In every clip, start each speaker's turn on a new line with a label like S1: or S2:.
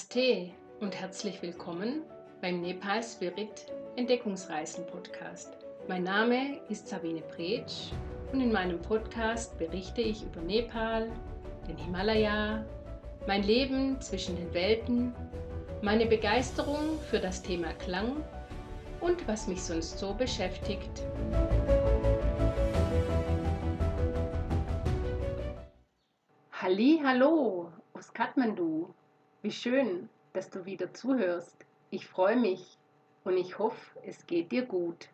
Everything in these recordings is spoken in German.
S1: Namaste und herzlich willkommen beim Nepal Spirit Entdeckungsreisen Podcast. Mein Name ist Sabine Bretsch und in meinem Podcast berichte ich über Nepal, den Himalaya, mein Leben zwischen den Welten, meine Begeisterung für das Thema Klang und was mich sonst so beschäftigt. Halli, hallo aus Kathmandu. Wie schön, dass du wieder zuhörst. Ich freue mich und ich hoffe, es geht dir gut.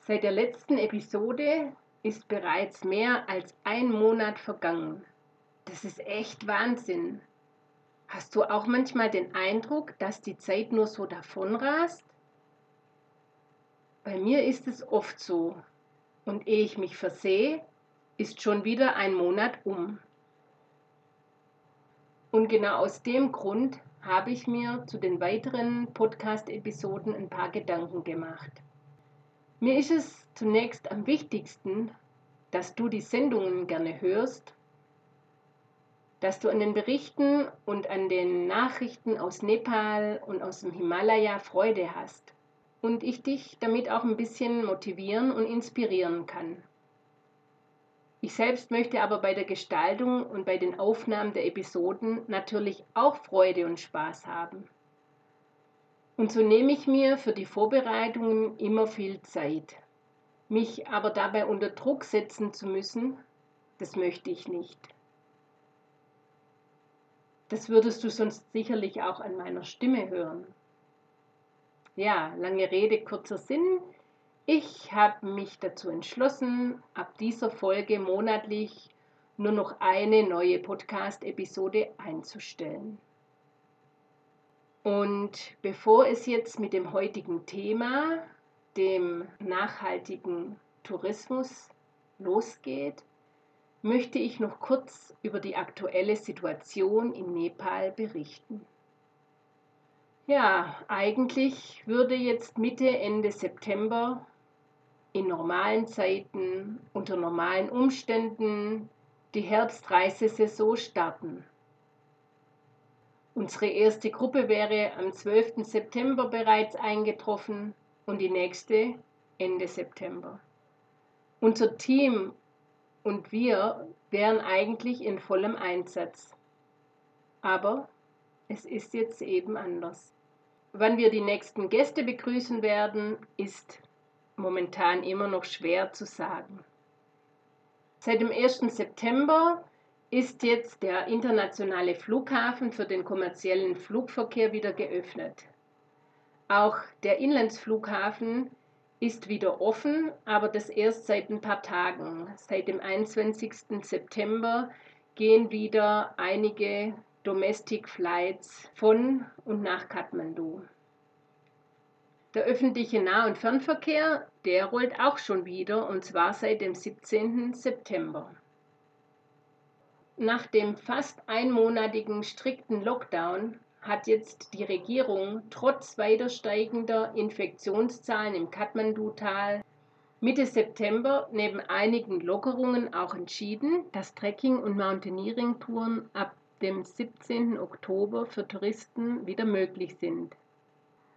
S1: Seit der letzten Episode ist bereits mehr als ein Monat vergangen. Das ist echt Wahnsinn. Hast du auch manchmal den Eindruck, dass die Zeit nur so davonrast? Bei mir ist es oft so. Und ehe ich mich versehe, ist schon wieder ein Monat um. Und genau aus dem Grund habe ich mir zu den weiteren Podcast-Episoden ein paar Gedanken gemacht. Mir ist es zunächst am wichtigsten, dass du die Sendungen gerne hörst, dass du an den Berichten und an den Nachrichten aus Nepal und aus dem Himalaya Freude hast und ich dich damit auch ein bisschen motivieren und inspirieren kann. Ich selbst möchte aber bei der Gestaltung und bei den Aufnahmen der Episoden natürlich auch Freude und Spaß haben. Und so nehme ich mir für die Vorbereitungen immer viel Zeit. Mich aber dabei unter Druck setzen zu müssen, das möchte ich nicht. Das würdest du sonst sicherlich auch an meiner Stimme hören. Ja, lange Rede, kurzer Sinn. Ich habe mich dazu entschlossen, ab dieser Folge monatlich nur noch eine neue Podcast-Episode einzustellen. Und bevor es jetzt mit dem heutigen Thema, dem nachhaltigen Tourismus, losgeht, möchte ich noch kurz über die aktuelle Situation in Nepal berichten. Ja, eigentlich würde jetzt Mitte, Ende September in normalen Zeiten, unter normalen Umständen die Herbstreisesaison starten. Unsere erste Gruppe wäre am 12. September bereits eingetroffen und die nächste Ende September. Unser Team und wir wären eigentlich in vollem Einsatz. Aber es ist jetzt eben anders. Wann wir die nächsten Gäste begrüßen werden, ist momentan immer noch schwer zu sagen. Seit dem 1. September ist jetzt der internationale Flughafen für den kommerziellen Flugverkehr wieder geöffnet. Auch der Inlandsflughafen ist wieder offen, aber das erst seit ein paar Tagen. Seit dem 21. September gehen wieder einige Domestic Flights von und nach Kathmandu. Der öffentliche Nah- und Fernverkehr, der rollt auch schon wieder und zwar seit dem 17. September. Nach dem fast einmonatigen strikten Lockdown hat jetzt die Regierung trotz weiter steigender Infektionszahlen im Kathmandu-Tal Mitte September neben einigen Lockerungen auch entschieden, dass Trekking- und Mountaineering-Touren ab dem 17. Oktober für Touristen wieder möglich sind.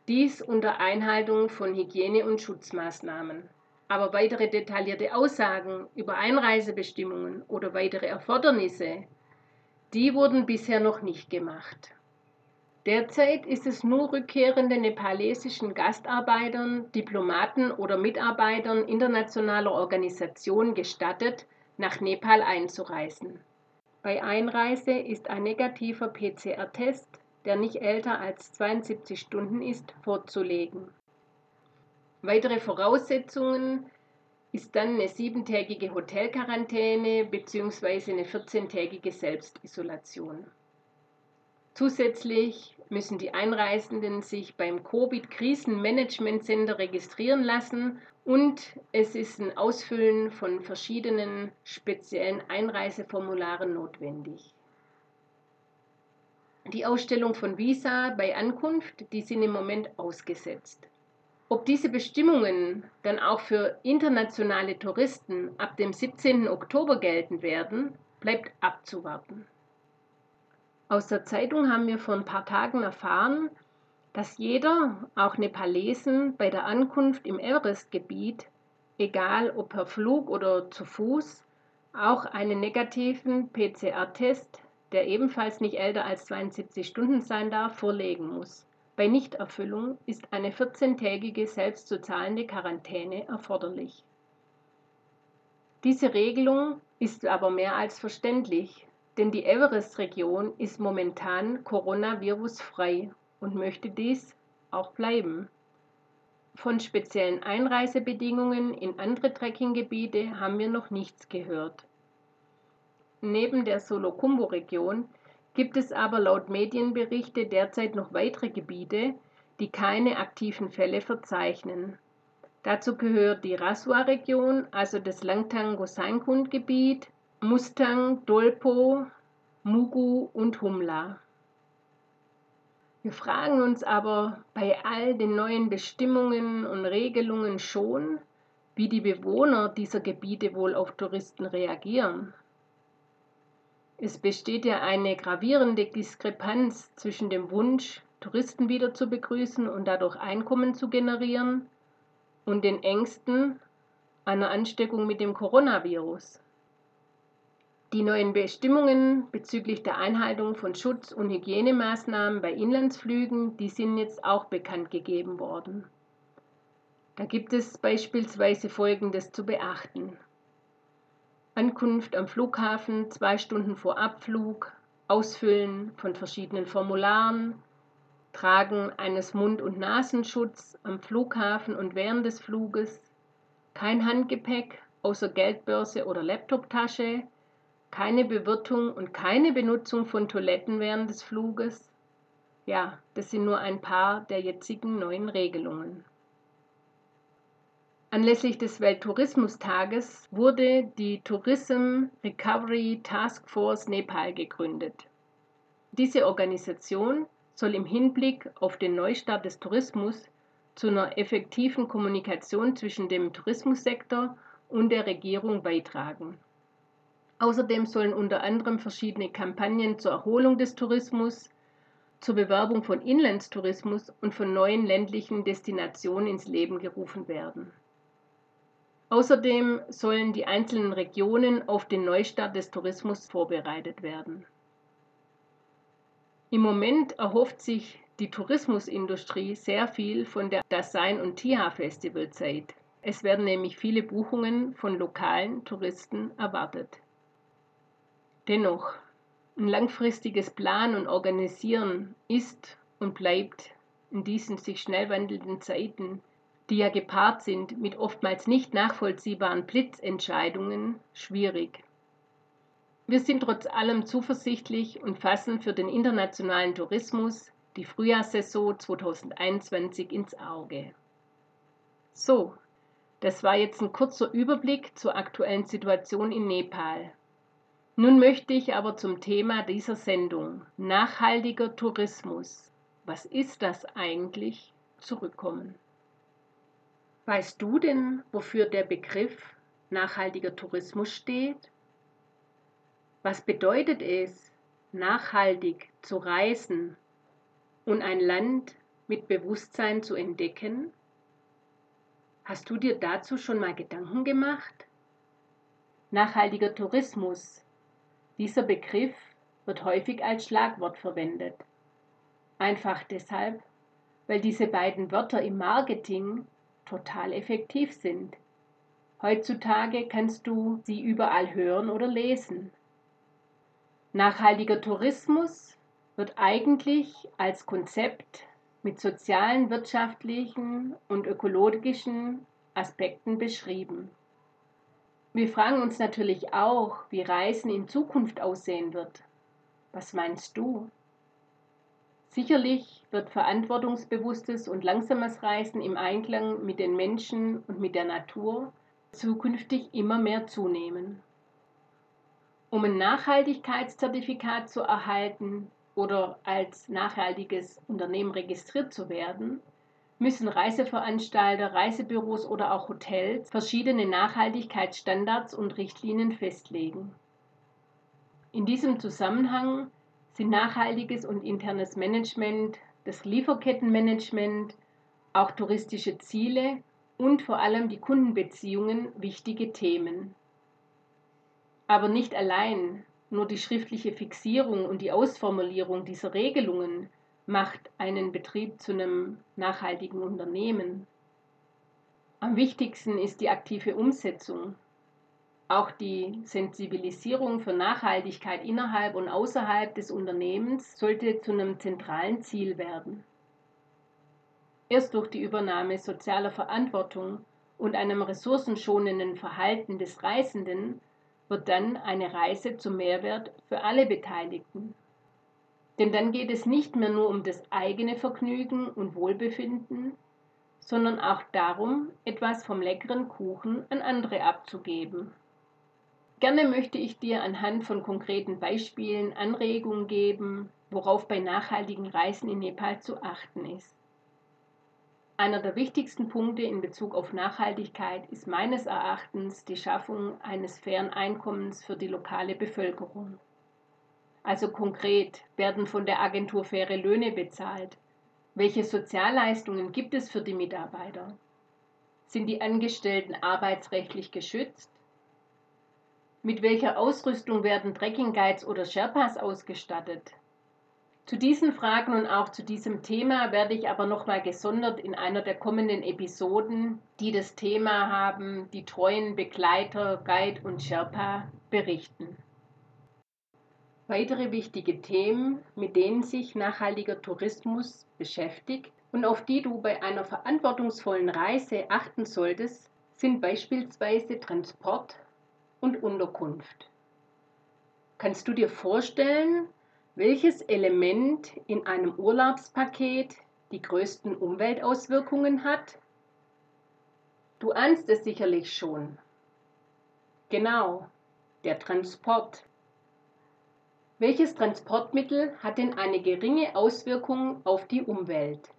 S1: Dies unter Einhaltung von Hygiene- und Schutzmaßnahmen. Aber weitere detaillierte Aussagen über Einreisebestimmungen oder weitere Erfordernisse, die wurden bisher noch nicht gemacht. Derzeit ist es nur rückkehrenden nepalesischen Gastarbeitern, Diplomaten oder Mitarbeitern internationaler Organisationen gestattet, nach Nepal einzureisen. Bei Einreise ist ein negativer PCR-Test der nicht älter als 72 Stunden ist, vorzulegen. Weitere Voraussetzungen ist dann eine siebentägige Hotelquarantäne bzw. eine 14-tägige Selbstisolation. Zusätzlich müssen die Einreisenden sich beim Covid-Krisenmanagement-Center registrieren lassen und es ist ein Ausfüllen von verschiedenen speziellen Einreiseformularen notwendig. Die Ausstellung von Visa bei Ankunft, die sind im Moment ausgesetzt. Ob diese Bestimmungen dann auch für internationale Touristen ab dem 17. Oktober gelten werden, bleibt abzuwarten. Aus der Zeitung haben wir vor ein paar Tagen erfahren, dass jeder, auch Nepalesen, bei der Ankunft im Everest-Gebiet, egal ob per Flug oder zu Fuß, auch einen negativen PCR-Test, der ebenfalls nicht älter als 72 Stunden sein darf, vorlegen muss. Bei Nichterfüllung ist eine 14-tägige selbst zu zahlende Quarantäne erforderlich. Diese Regelung ist aber mehr als verständlich, denn die Everest-Region ist momentan coronavirusfrei und möchte dies auch bleiben. Von speziellen Einreisebedingungen in andere Trekkinggebiete haben wir noch nichts gehört. Neben der Solokumbo-Region gibt es aber laut Medienberichte derzeit noch weitere Gebiete, die keine aktiven Fälle verzeichnen. Dazu gehört die Raswa-Region, also das Langtang-Gosainkund-Gebiet, Mustang, Dolpo, Mugu und Humla. Wir fragen uns aber bei all den neuen Bestimmungen und Regelungen schon, wie die Bewohner dieser Gebiete wohl auf Touristen reagieren. Es besteht ja eine gravierende Diskrepanz zwischen dem Wunsch, Touristen wieder zu begrüßen und dadurch Einkommen zu generieren, und den Ängsten einer Ansteckung mit dem Coronavirus. Die neuen Bestimmungen bezüglich der Einhaltung von Schutz- und Hygienemaßnahmen bei Inlandsflügen, die sind jetzt auch bekannt gegeben worden. Da gibt es beispielsweise Folgendes zu beachten. Ankunft am Flughafen zwei Stunden vor Abflug, Ausfüllen von verschiedenen Formularen, Tragen eines Mund- und Nasenschutz am Flughafen und während des Fluges, kein Handgepäck außer Geldbörse oder Laptoptasche, keine Bewirtung und keine Benutzung von Toiletten während des Fluges. Ja, das sind nur ein paar der jetzigen neuen Regelungen. Anlässlich des Welttourismustages wurde die Tourism Recovery Task Force Nepal gegründet. Diese Organisation soll im Hinblick auf den Neustart des Tourismus zu einer effektiven Kommunikation zwischen dem Tourismussektor und der Regierung beitragen. Außerdem sollen unter anderem verschiedene Kampagnen zur Erholung des Tourismus, zur Bewerbung von Inlandstourismus und von neuen ländlichen Destinationen ins Leben gerufen werden. Außerdem sollen die einzelnen Regionen auf den Neustart des Tourismus vorbereitet werden. Im Moment erhofft sich die Tourismusindustrie sehr viel von der Dasein und Tiha Festivalzeit. Es werden nämlich viele Buchungen von lokalen Touristen erwartet. Dennoch, ein langfristiges Planen und Organisieren ist und bleibt in diesen sich schnell wandelnden Zeiten, die ja gepaart sind mit oftmals nicht nachvollziehbaren Blitzentscheidungen, schwierig. Wir sind trotz allem zuversichtlich und fassen für den internationalen Tourismus die Frühjahrssaison 2021 ins Auge. So, das war jetzt ein kurzer Überblick zur aktuellen Situation in Nepal. Nun möchte ich aber zum Thema dieser Sendung, nachhaltiger Tourismus, was ist das eigentlich, zurückkommen. Weißt du denn, wofür der Begriff nachhaltiger Tourismus steht? Was bedeutet es, nachhaltig zu reisen und ein Land mit Bewusstsein zu entdecken? Hast du dir dazu schon mal Gedanken gemacht? Nachhaltiger Tourismus dieser Begriff wird häufig als Schlagwort verwendet. Einfach deshalb, weil diese beiden Wörter im Marketing total effektiv sind. Heutzutage kannst du sie überall hören oder lesen. Nachhaltiger Tourismus wird eigentlich als Konzept mit sozialen, wirtschaftlichen und ökologischen Aspekten beschrieben. Wir fragen uns natürlich auch, wie Reisen in Zukunft aussehen wird. Was meinst du? Sicherlich wird verantwortungsbewusstes und langsames Reisen im Einklang mit den Menschen und mit der Natur zukünftig immer mehr zunehmen. Um ein Nachhaltigkeitszertifikat zu erhalten oder als nachhaltiges Unternehmen registriert zu werden, müssen Reiseveranstalter, Reisebüros oder auch Hotels verschiedene Nachhaltigkeitsstandards und Richtlinien festlegen. In diesem Zusammenhang sind nachhaltiges und internes Management, das Lieferkettenmanagement, auch touristische Ziele und vor allem die Kundenbeziehungen wichtige Themen. Aber nicht allein, nur die schriftliche Fixierung und die Ausformulierung dieser Regelungen macht einen Betrieb zu einem nachhaltigen Unternehmen. Am wichtigsten ist die aktive Umsetzung. Auch die Sensibilisierung für Nachhaltigkeit innerhalb und außerhalb des Unternehmens sollte zu einem zentralen Ziel werden. Erst durch die Übernahme sozialer Verantwortung und einem ressourcenschonenden Verhalten des Reisenden wird dann eine Reise zum Mehrwert für alle Beteiligten. Denn dann geht es nicht mehr nur um das eigene Vergnügen und Wohlbefinden, sondern auch darum, etwas vom leckeren Kuchen an andere abzugeben. Gerne möchte ich dir anhand von konkreten Beispielen Anregungen geben, worauf bei nachhaltigen Reisen in Nepal zu achten ist. Einer der wichtigsten Punkte in Bezug auf Nachhaltigkeit ist meines Erachtens die Schaffung eines fairen Einkommens für die lokale Bevölkerung. Also konkret werden von der Agentur faire Löhne bezahlt, welche Sozialleistungen gibt es für die Mitarbeiter? Sind die Angestellten arbeitsrechtlich geschützt? Mit welcher Ausrüstung werden Trekking Guides oder Sherpas ausgestattet? Zu diesen Fragen und auch zu diesem Thema werde ich aber nochmal gesondert in einer der kommenden Episoden, die das Thema haben, die treuen Begleiter, Guide und Sherpa berichten. Weitere wichtige Themen, mit denen sich nachhaltiger Tourismus beschäftigt und auf die du bei einer verantwortungsvollen Reise achten solltest, sind beispielsweise Transport und Unterkunft. Kannst du dir vorstellen, welches Element in einem Urlaubspaket die größten Umweltauswirkungen hat? Du ahnst es sicherlich schon. Genau, der Transport. Welches Transportmittel hat denn eine geringe Auswirkung auf die Umwelt?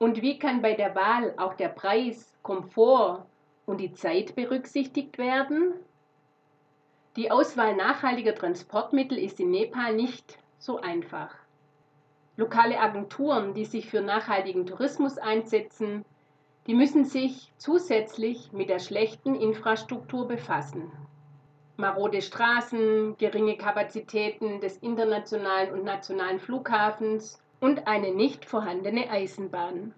S1: Und wie kann bei der Wahl auch der Preis, Komfort und die Zeit berücksichtigt werden? Die Auswahl nachhaltiger Transportmittel ist in Nepal nicht so einfach. Lokale Agenturen, die sich für nachhaltigen Tourismus einsetzen, die müssen sich zusätzlich mit der schlechten Infrastruktur befassen marode Straßen, geringe Kapazitäten des internationalen und nationalen Flughafens und eine nicht vorhandene Eisenbahn.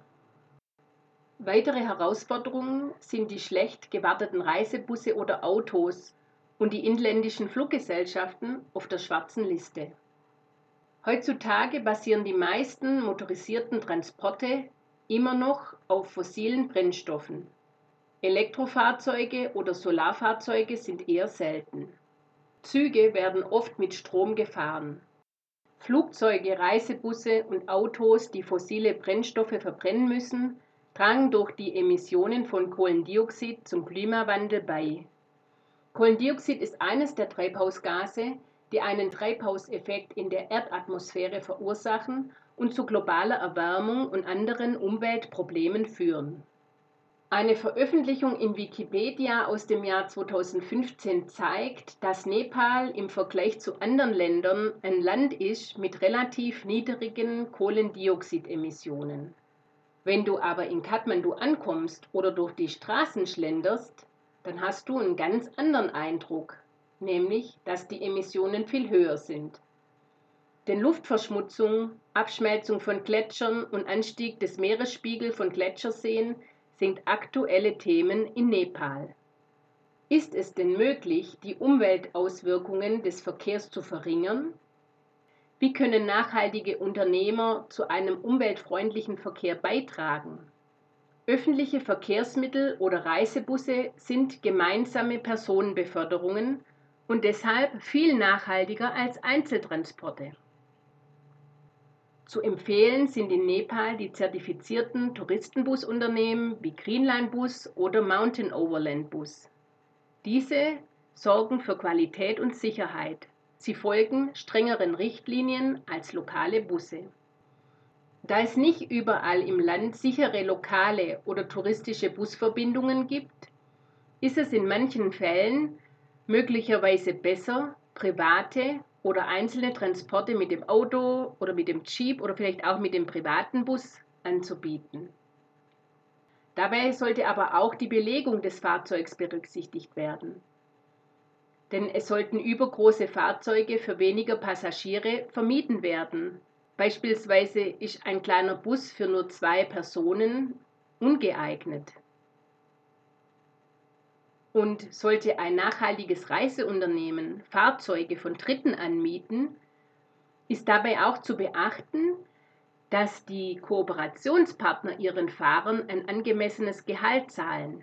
S1: Weitere Herausforderungen sind die schlecht gewarteten Reisebusse oder Autos und die inländischen Fluggesellschaften auf der schwarzen Liste. Heutzutage basieren die meisten motorisierten Transporte immer noch auf fossilen Brennstoffen. Elektrofahrzeuge oder Solarfahrzeuge sind eher selten. Züge werden oft mit Strom gefahren. Flugzeuge, Reisebusse und Autos, die fossile Brennstoffe verbrennen müssen, tragen durch die Emissionen von Kohlendioxid zum Klimawandel bei. Kohlendioxid ist eines der Treibhausgase, die einen Treibhauseffekt in der Erdatmosphäre verursachen und zu globaler Erwärmung und anderen Umweltproblemen führen. Eine Veröffentlichung in Wikipedia aus dem Jahr 2015 zeigt, dass Nepal im Vergleich zu anderen Ländern ein Land ist mit relativ niedrigen Kohlendioxidemissionen. Wenn du aber in Kathmandu ankommst oder durch die Straßen schlenderst, dann hast du einen ganz anderen Eindruck, nämlich dass die Emissionen viel höher sind. Denn Luftverschmutzung, Abschmelzung von Gletschern und Anstieg des Meeresspiegels von Gletscherseen sind aktuelle Themen in Nepal. Ist es denn möglich, die Umweltauswirkungen des Verkehrs zu verringern? Wie können nachhaltige Unternehmer zu einem umweltfreundlichen Verkehr beitragen? Öffentliche Verkehrsmittel oder Reisebusse sind gemeinsame Personenbeförderungen und deshalb viel nachhaltiger als Einzeltransporte. Zu empfehlen sind in Nepal die zertifizierten Touristenbusunternehmen wie Greenline Bus oder Mountain Overland Bus. Diese sorgen für Qualität und Sicherheit. Sie folgen strengeren Richtlinien als lokale Busse. Da es nicht überall im Land sichere lokale oder touristische Busverbindungen gibt, ist es in manchen Fällen möglicherweise besser, private oder einzelne Transporte mit dem Auto oder mit dem Jeep oder vielleicht auch mit dem privaten Bus anzubieten. Dabei sollte aber auch die Belegung des Fahrzeugs berücksichtigt werden. Denn es sollten übergroße Fahrzeuge für weniger Passagiere vermieden werden. Beispielsweise ist ein kleiner Bus für nur zwei Personen ungeeignet. Und sollte ein nachhaltiges Reiseunternehmen Fahrzeuge von Dritten anmieten, ist dabei auch zu beachten, dass die Kooperationspartner ihren Fahrern ein angemessenes Gehalt zahlen.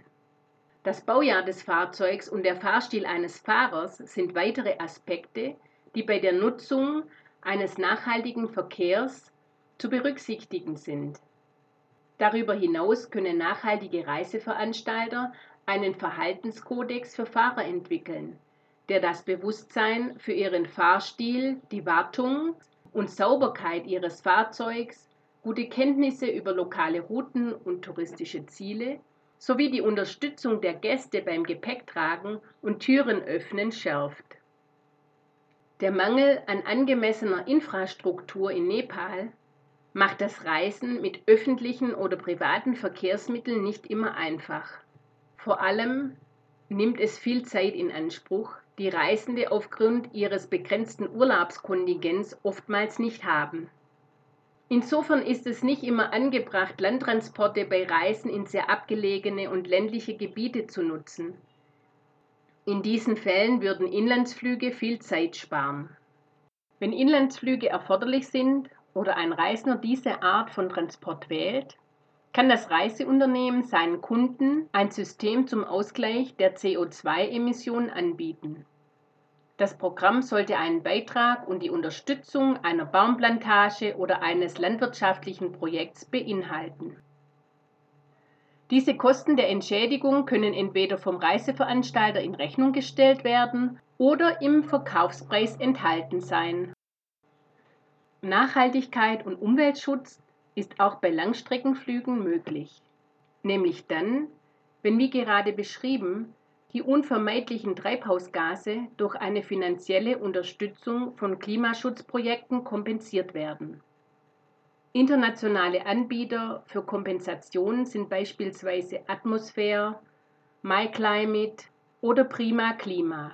S1: Das Baujahr des Fahrzeugs und der Fahrstil eines Fahrers sind weitere Aspekte, die bei der Nutzung eines nachhaltigen Verkehrs zu berücksichtigen sind. Darüber hinaus können nachhaltige Reiseveranstalter einen Verhaltenskodex für Fahrer entwickeln, der das Bewusstsein für ihren Fahrstil, die Wartung und Sauberkeit ihres Fahrzeugs, gute Kenntnisse über lokale Routen und touristische Ziele sowie die Unterstützung der Gäste beim Gepäcktragen und Türen öffnen schärft. Der Mangel an angemessener Infrastruktur in Nepal macht das Reisen mit öffentlichen oder privaten Verkehrsmitteln nicht immer einfach. Vor allem nimmt es viel Zeit in Anspruch, die Reisende aufgrund ihres begrenzten Urlaubskontingents oftmals nicht haben. Insofern ist es nicht immer angebracht, Landtransporte bei Reisen in sehr abgelegene und ländliche Gebiete zu nutzen. In diesen Fällen würden Inlandsflüge viel Zeit sparen. Wenn Inlandsflüge erforderlich sind oder ein Reisender diese Art von Transport wählt, kann das Reiseunternehmen seinen Kunden ein System zum Ausgleich der CO2-Emissionen anbieten. Das Programm sollte einen Beitrag und die Unterstützung einer Baumplantage oder eines landwirtschaftlichen Projekts beinhalten. Diese Kosten der Entschädigung können entweder vom Reiseveranstalter in Rechnung gestellt werden oder im Verkaufspreis enthalten sein. Nachhaltigkeit und Umweltschutz ist auch bei Langstreckenflügen möglich, nämlich dann, wenn wie gerade beschrieben die unvermeidlichen Treibhausgase durch eine finanzielle Unterstützung von Klimaschutzprojekten kompensiert werden. Internationale Anbieter für Kompensation sind beispielsweise Atmosphäre, MyClimate oder Prima Klima.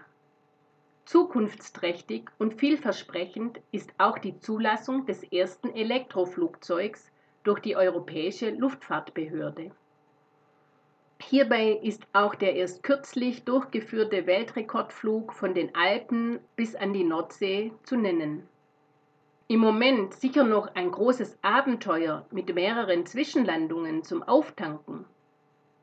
S1: Zukunftsträchtig und vielversprechend ist auch die Zulassung des ersten Elektroflugzeugs durch die Europäische Luftfahrtbehörde. Hierbei ist auch der erst kürzlich durchgeführte Weltrekordflug von den Alpen bis an die Nordsee zu nennen. Im Moment sicher noch ein großes Abenteuer mit mehreren Zwischenlandungen zum Auftanken.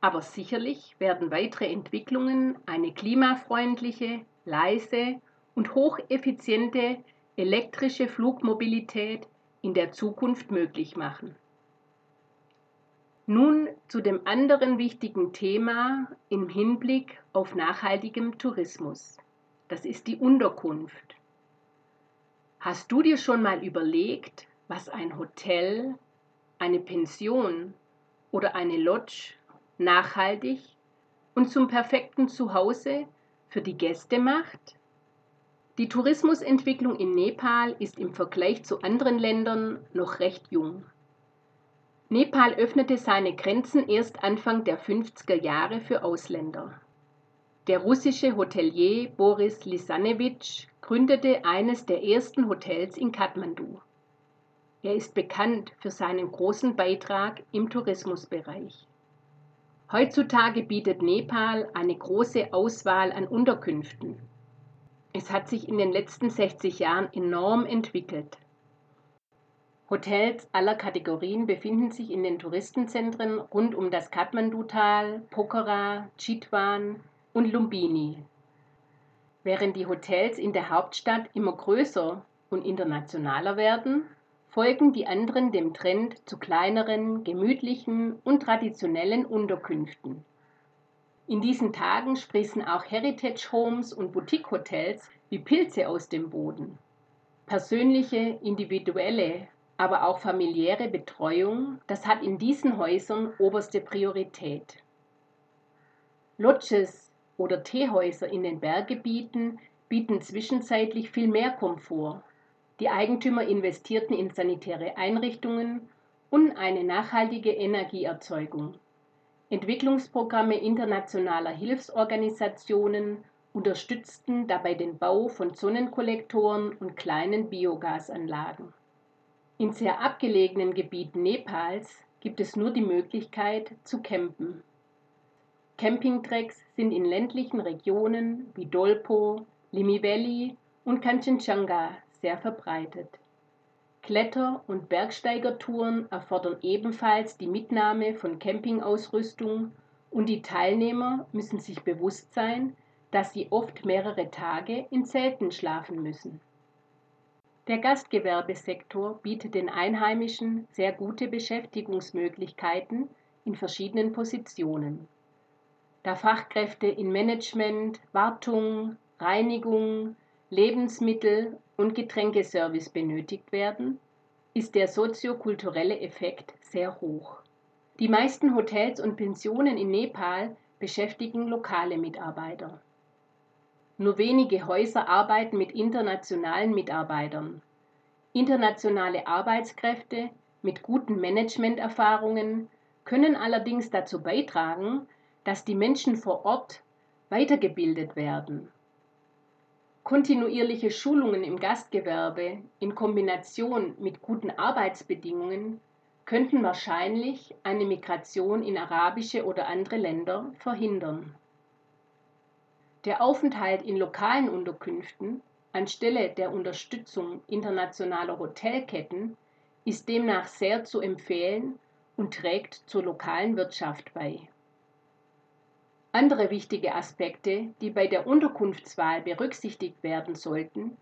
S1: Aber sicherlich werden weitere Entwicklungen eine klimafreundliche, leise und hocheffiziente elektrische Flugmobilität in der Zukunft möglich machen. Nun zu dem anderen wichtigen Thema im Hinblick auf nachhaltigem Tourismus. Das ist die Unterkunft. Hast du dir schon mal überlegt, was ein Hotel, eine Pension oder eine Lodge nachhaltig und zum perfekten Zuhause für die Gäste macht? Die Tourismusentwicklung in Nepal ist im Vergleich zu anderen Ländern noch recht jung. Nepal öffnete seine Grenzen erst Anfang der 50er Jahre für Ausländer. Der russische Hotelier Boris Lisanevich gründete eines der ersten Hotels in Kathmandu. Er ist bekannt für seinen großen Beitrag im Tourismusbereich. Heutzutage bietet Nepal eine große Auswahl an Unterkünften. Es hat sich in den letzten 60 Jahren enorm entwickelt. Hotels aller Kategorien befinden sich in den Touristenzentren rund um das Kathmandu-Tal, Pokhara, Chitwan und Lumbini. Während die Hotels in der Hauptstadt immer größer und internationaler werden, folgen die anderen dem Trend zu kleineren, gemütlichen und traditionellen Unterkünften. In diesen Tagen sprießen auch Heritage Homes und Boutique Hotels wie Pilze aus dem Boden. Persönliche, individuelle aber auch familiäre Betreuung, das hat in diesen Häusern oberste Priorität. Lodges oder Teehäuser in den Berggebieten bieten zwischenzeitlich viel mehr Komfort. Die Eigentümer investierten in sanitäre Einrichtungen und eine nachhaltige Energieerzeugung. Entwicklungsprogramme internationaler Hilfsorganisationen unterstützten dabei den Bau von Sonnenkollektoren und kleinen Biogasanlagen. In sehr abgelegenen Gebieten Nepals gibt es nur die Möglichkeit zu campen. Campingtracks sind in ländlichen Regionen wie Dolpo, Limiveli und Kanchenjunga sehr verbreitet. Kletter- und Bergsteigertouren erfordern ebenfalls die Mitnahme von Campingausrüstung und die Teilnehmer müssen sich bewusst sein, dass sie oft mehrere Tage in Zelten schlafen müssen. Der Gastgewerbesektor bietet den Einheimischen sehr gute Beschäftigungsmöglichkeiten in verschiedenen Positionen. Da Fachkräfte in Management, Wartung, Reinigung, Lebensmittel und Getränkeservice benötigt werden, ist der soziokulturelle Effekt sehr hoch. Die meisten Hotels und Pensionen in Nepal beschäftigen lokale Mitarbeiter. Nur wenige Häuser arbeiten mit internationalen Mitarbeitern. Internationale Arbeitskräfte mit guten Managementerfahrungen können allerdings dazu beitragen, dass die Menschen vor Ort weitergebildet werden. Kontinuierliche Schulungen im Gastgewerbe in Kombination mit guten Arbeitsbedingungen könnten wahrscheinlich eine Migration in arabische oder andere Länder verhindern. Der Aufenthalt in lokalen Unterkünften anstelle der Unterstützung internationaler Hotelketten ist demnach sehr zu empfehlen und trägt zur lokalen Wirtschaft bei. Andere wichtige Aspekte, die bei der Unterkunftswahl berücksichtigt werden sollten,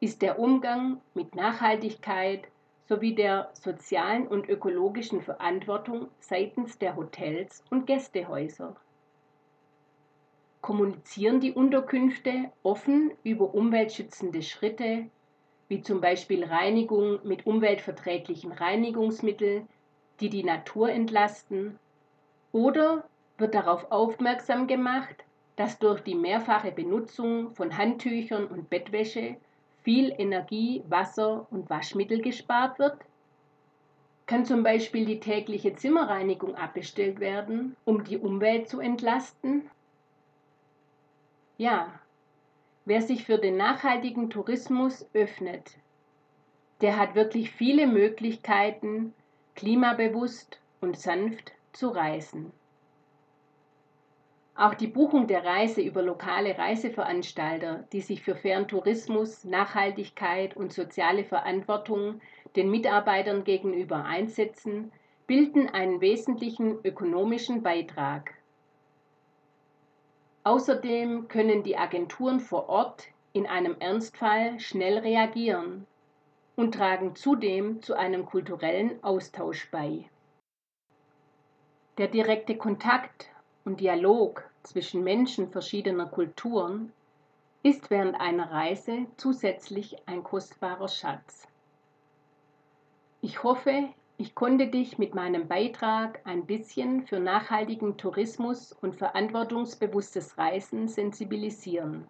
S1: ist der Umgang mit Nachhaltigkeit sowie der sozialen und ökologischen Verantwortung seitens der Hotels und Gästehäuser. Kommunizieren die Unterkünfte offen über umweltschützende Schritte, wie zum Beispiel Reinigung mit umweltverträglichen Reinigungsmitteln, die die Natur entlasten, oder wird darauf aufmerksam gemacht, dass durch die mehrfache Benutzung von Handtüchern und Bettwäsche viel Energie, Wasser und Waschmittel gespart wird? Kann zum Beispiel die tägliche Zimmerreinigung abbestellt werden, um die Umwelt zu entlasten? Ja, wer sich für den nachhaltigen Tourismus öffnet, der hat wirklich viele Möglichkeiten, klimabewusst und sanft zu reisen. Auch die Buchung der Reise über lokale Reiseveranstalter, die sich für fairen Tourismus, Nachhaltigkeit und soziale Verantwortung den Mitarbeitern gegenüber einsetzen, bilden einen wesentlichen ökonomischen Beitrag Außerdem können die Agenturen vor Ort in einem Ernstfall schnell reagieren und tragen zudem zu einem kulturellen Austausch bei. Der direkte Kontakt und Dialog zwischen Menschen verschiedener Kulturen ist während einer Reise zusätzlich ein kostbarer Schatz. Ich hoffe, ich konnte dich mit meinem Beitrag ein bisschen für nachhaltigen Tourismus und verantwortungsbewusstes Reisen sensibilisieren.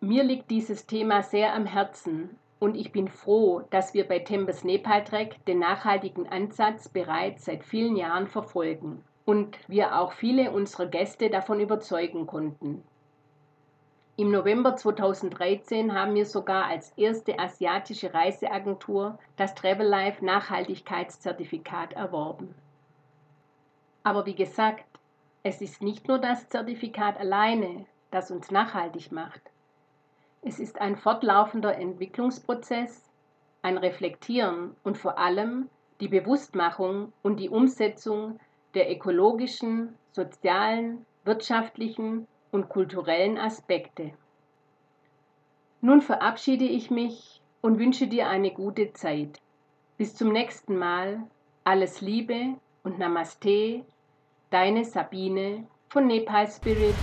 S1: Mir liegt dieses Thema sehr am Herzen und ich bin froh, dass wir bei Tempes Nepal Trek den nachhaltigen Ansatz bereits seit vielen Jahren verfolgen und wir auch viele unserer Gäste davon überzeugen konnten. Im November 2013 haben wir sogar als erste asiatische Reiseagentur das Travel Nachhaltigkeitszertifikat erworben. Aber wie gesagt, es ist nicht nur das Zertifikat alleine, das uns nachhaltig macht. Es ist ein fortlaufender Entwicklungsprozess, ein Reflektieren und vor allem die Bewusstmachung und die Umsetzung der ökologischen, sozialen, wirtschaftlichen und kulturellen Aspekte. Nun verabschiede ich mich und wünsche dir eine gute Zeit. Bis zum nächsten Mal. Alles Liebe und Namaste, deine Sabine von Nepal Spirit.